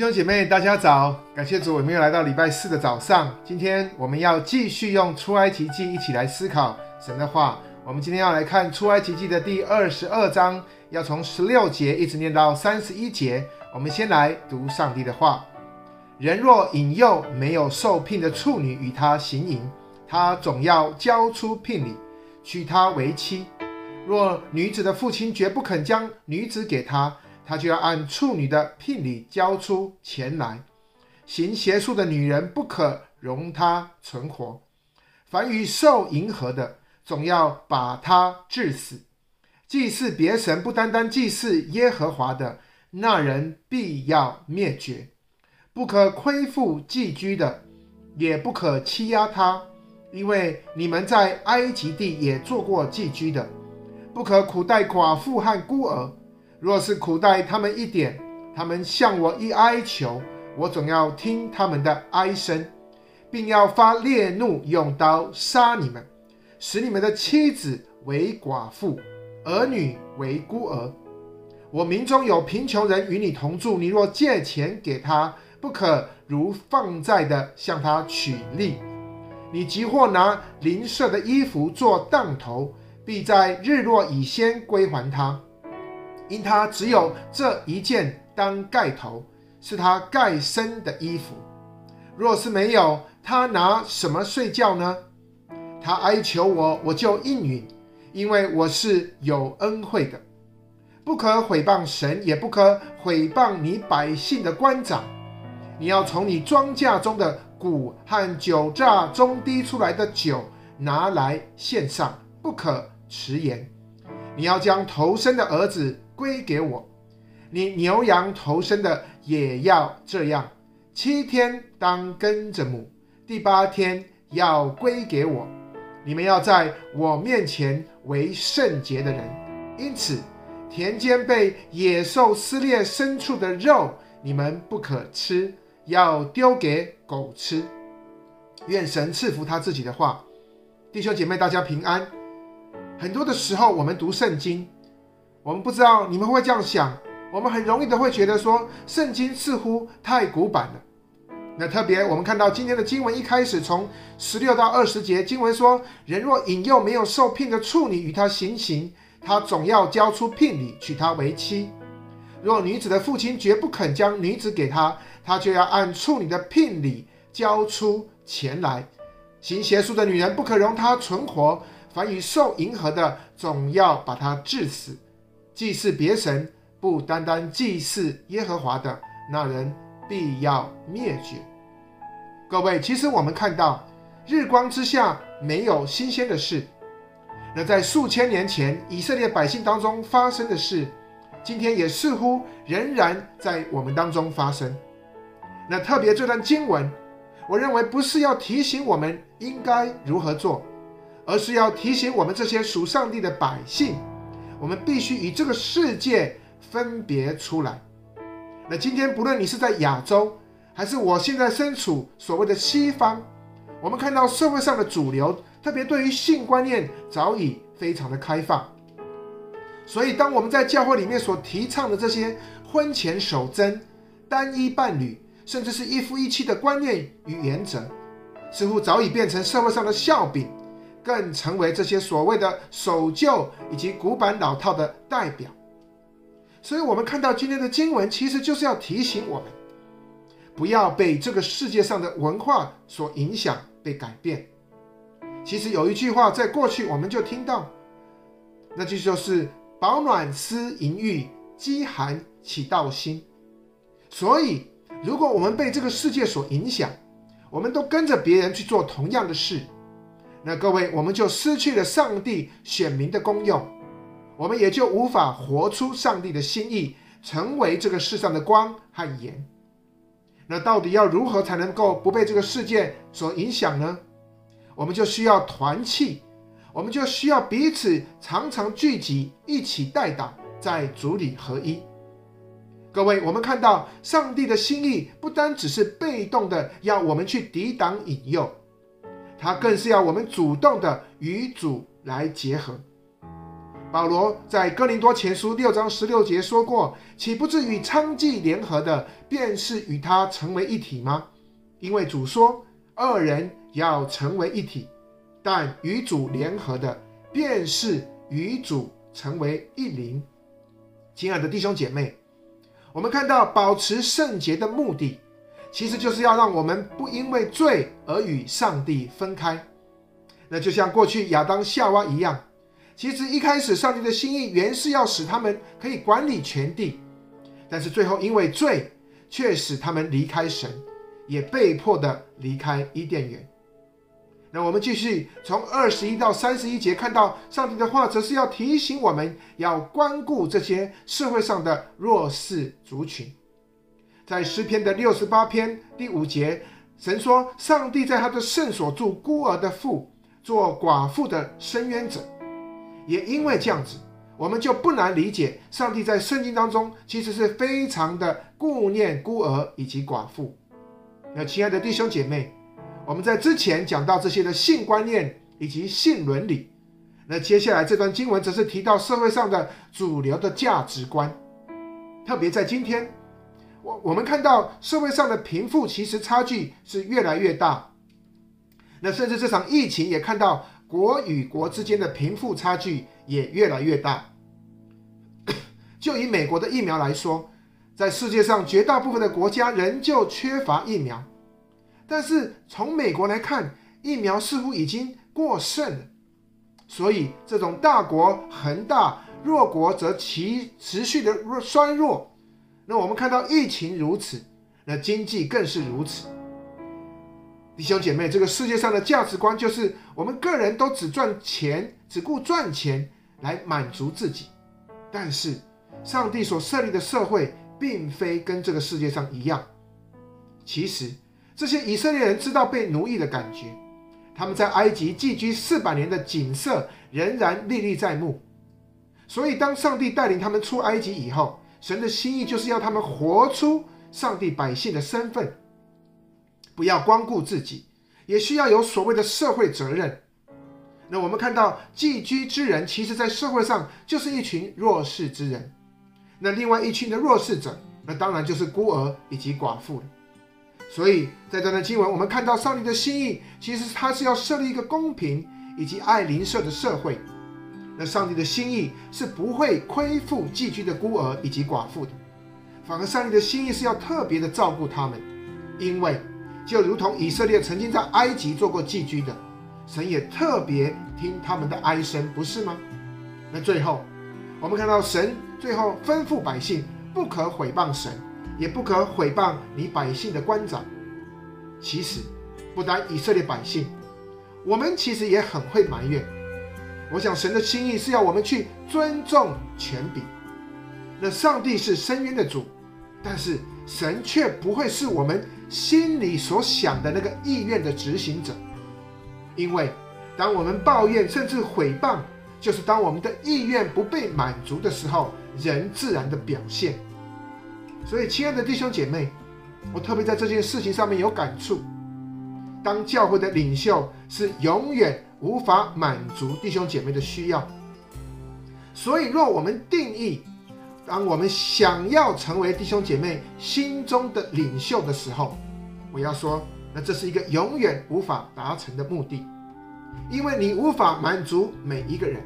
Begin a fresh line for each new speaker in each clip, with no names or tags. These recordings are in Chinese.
兄姐妹，大家早！感谢主，我们又来到礼拜四的早上。今天我们要继续用出埃及记一起来思考神的话。我们今天要来看出埃及记的第二十二章，要从十六节一直念到三十一节。我们先来读上帝的话：人若引诱没有受聘的处女与他行淫，他总要交出聘礼，娶她为妻。若女子的父亲绝不肯将女子给他，他就要按处女的聘礼交出钱来。行邪术的女人不可容他存活。凡与兽迎合的，总要把他治死。祭祀别神不单单祭祀耶和华的，那人必要灭绝。不可亏负寄居的，也不可欺压他，因为你们在埃及地也做过寄居的。不可苦待寡妇和孤儿，若是苦待他们一点，他们向我一哀求，我总要听他们的哀声，并要发烈怒，用刀杀你们，使你们的妻子为寡妇，儿女为孤儿。我民中有贫穷人与你同住，你若借钱给他，不可如放债的向他取利。你即或拿邻舍的衣服做当头。必在日落以先归还他，因他只有这一件当盖头，是他盖身的衣服。若是没有，他拿什么睡觉呢？他哀求我，我就应允，因为我是有恩惠的。不可毁谤神，也不可毁谤你百姓的官长。你要从你庄稼中的谷和酒榨中滴出来的酒拿来献上。不可迟延，你要将头生的儿子归给我，你牛羊头生的也要这样。七天当跟着母，第八天要归给我。你们要在我面前为圣洁的人。因此，田间被野兽撕裂牲畜的肉，你们不可吃，要丢给狗吃。愿神赐福他自己的话，弟兄姐妹，大家平安。很多的时候，我们读圣经，我们不知道你们会这样想。我们很容易的会觉得说，圣经似乎太古板了。那特别我们看到今天的经文一开始从十六到二十节，经文说：人若引诱没有受聘的处女与他行淫，他总要交出聘礼，娶她为妻。若女子的父亲绝不肯将女子给他，他就要按处女的聘礼交出钱来。行邪术的女人不可容他存活。凡与兽迎合的，总要把他治死；祭祀别神，不单单祭祀耶和华的，那人必要灭绝。各位，其实我们看到日光之下没有新鲜的事。那在数千年前以色列百姓当中发生的事，今天也似乎仍然在我们当中发生。那特别这段经文，我认为不是要提醒我们应该如何做。而是要提醒我们这些属上帝的百姓，我们必须与这个世界分别出来。那今天不论你是在亚洲，还是我现在身处所谓的西方，我们看到社会上的主流，特别对于性观念早已非常的开放。所以，当我们在教会里面所提倡的这些婚前守贞、单一伴侣，甚至是一夫一妻的观念与原则，似乎早已变成社会上的笑柄。更成为这些所谓的守旧以及古板老套的代表，所以，我们看到今天的经文，其实就是要提醒我们，不要被这个世界上的文化所影响、被改变。其实有一句话，在过去我们就听到，那句就是“饱暖思淫欲，饥寒起盗心”。所以，如果我们被这个世界所影响，我们都跟着别人去做同样的事。那各位，我们就失去了上帝选民的功用，我们也就无法活出上帝的心意，成为这个世上的光和盐。那到底要如何才能够不被这个世界所影响呢？我们就需要团契，我们就需要彼此常常聚集，一起代祷，在主里合一。各位，我们看到上帝的心意，不单只是被动的要我们去抵挡引诱。他更是要我们主动的与主来结合。保罗在哥林多前书六章十六节说过：“岂不知与娼妓联合的，便是与他成为一体吗？因为主说，二人要成为一体。但与主联合的，便是与主成为一灵。”亲爱的弟兄姐妹，我们看到保持圣洁的目的，其实就是要让我们不因为罪而与上帝分开。那就像过去亚当夏娃一样。其实一开始，上帝的心意原是要使他们可以管理全地，但是最后因为罪，却使他们离开神，也被迫的离开伊甸园。那我们继续从二十一到三十一节看到，上帝的话则是要提醒我们要关顾这些社会上的弱势族群。在诗篇的六十八篇第五节，神说：“上帝在他的圣所住孤儿的父，做寡妇的伸冤者。”也因为这样子，我们就不难理解，上帝在圣经当中其实是非常的顾念孤儿以及寡妇。那亲爱的弟兄姐妹，我们在之前讲到这些的性观念以及性伦理，那接下来这段经文则是提到社会上的主流的价值观。特别在今天，我我们看到社会上的贫富其实差距是越来越大。那甚至这场疫情也看到。国与国之间的贫富差距也越来越大。就以美国的疫苗来说，在世界上绝大部分的国家仍旧缺乏疫苗，但是从美国来看，疫苗似乎已经过剩了。所以，这种大国恒大，弱国则其持续的弱衰弱。那我们看到疫情如此，那经济更是如此。弟兄姐妹，这个世界上的价值观就是我们个人都只赚钱，只顾赚钱来满足自己。但是，上帝所设立的社会并非跟这个世界上一样。其实，这些以色列人知道被奴役的感觉，他们在埃及寄居四百年的景色仍然历历在目。所以，当上帝带领他们出埃及以后，神的心意就是要他们活出上帝百姓的身份。不要光顾自己，也需要有所谓的社会责任。那我们看到寄居之人，其实在社会上就是一群弱势之人。那另外一群的弱势者，那当然就是孤儿以及寡妇了。所以在这段经文，我们看到上帝的心意，其实他是要设立一个公平以及爱邻舍的社会。那上帝的心意是不会亏负寄居的孤儿以及寡妇的，反而上帝的心意是要特别的照顾他们，因为。就如同以色列曾经在埃及做过寄居的，神也特别听他们的哀声，不是吗？那最后，我们看到神最后吩咐百姓，不可毁谤神，也不可毁谤你百姓的官长。其实，不单以色列百姓，我们其实也很会埋怨。我想神的心意是要我们去尊重权柄。那上帝是深渊的主，但是神却不会是我们。心里所想的那个意愿的执行者，因为当我们抱怨甚至毁谤，就是当我们的意愿不被满足的时候，人自然的表现。所以，亲爱的弟兄姐妹，我特别在这件事情上面有感触。当教会的领袖是永远无法满足弟兄姐妹的需要，所以若我们定义。当我们想要成为弟兄姐妹心中的领袖的时候，我要说，那这是一个永远无法达成的目的，因为你无法满足每一个人，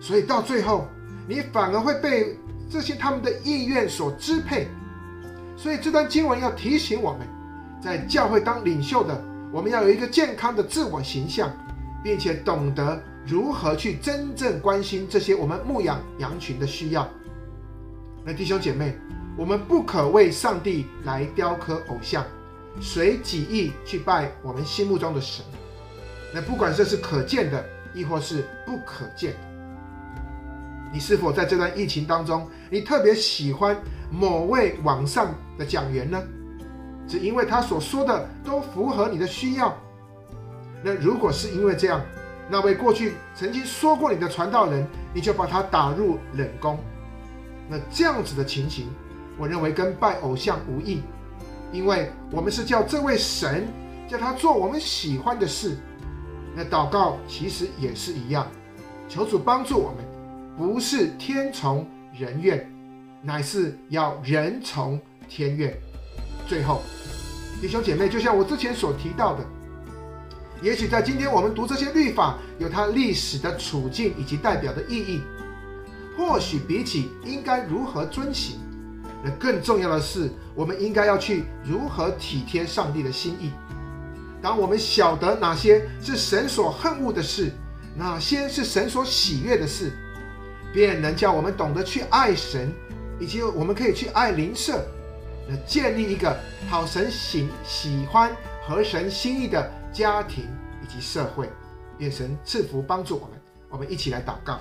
所以到最后，你反而会被这些他们的意愿所支配。所以这段经文要提醒我们，在教会当领袖的，我们要有一个健康的自我形象，并且懂得如何去真正关心这些我们牧养羊群的需要。那弟兄姐妹，我们不可为上帝来雕刻偶像，随己意去拜我们心目中的神。那不管这是可见的，亦或是不可见的，你是否在这段疫情当中，你特别喜欢某位网上的讲员呢？只因为他所说的都符合你的需要？那如果是因为这样，那位过去曾经说过你的传道人，你就把他打入冷宫。那这样子的情形，我认为跟拜偶像无异，因为我们是叫这位神叫他做我们喜欢的事。那祷告其实也是一样，求主帮助我们，不是天从人愿，乃是要人从天愿。最后，弟兄姐妹，就像我之前所提到的，也许在今天我们读这些律法，有它历史的处境以及代表的意义。或许比起应该如何遵行，那更重要的是，我们应该要去如何体贴上帝的心意。当我们晓得哪些是神所恨恶的事，哪些是神所喜悦的事，便能叫我们懂得去爱神，以及我们可以去爱邻舍，建立一个讨神喜喜欢、合神心意的家庭以及社会。愿神赐福帮助我们，我们一起来祷告。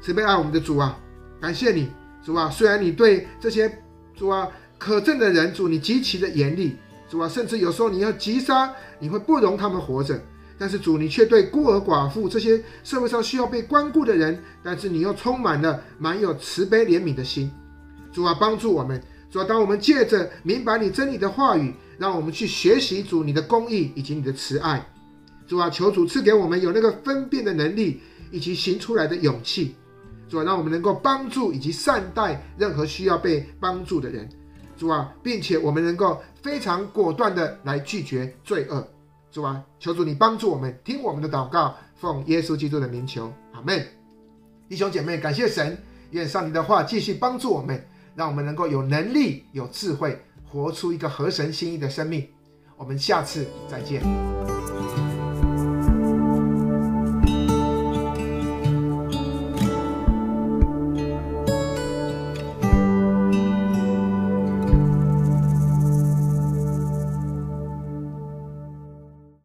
慈悲爱我们的主啊，感谢你，主啊！虽然你对这些主啊可憎的人，主你极其的严厉，主啊，甚至有时候你要击杀，你会不容他们活着。但是主，你却对孤儿寡妇这些社会上需要被关顾的人，但是你又充满了满有慈悲怜悯的心。主啊，帮助我们，主啊，当我们借着明白你真理的话语，让我们去学习主你的公义以及你的慈爱。主啊，求主赐给我们有那个分辨的能力，以及行出来的勇气。主啊，让我们能够帮助以及善待任何需要被帮助的人，主啊，并且我们能够非常果断的来拒绝罪恶，主啊，求主你帮助我们，听我们的祷告，奉耶稣基督的名求，阿门。弟兄姐妹，感谢神，愿上帝的话继续帮助我们，让我们能够有能力、有智慧，活出一个合神心意的生命。我们下次再见。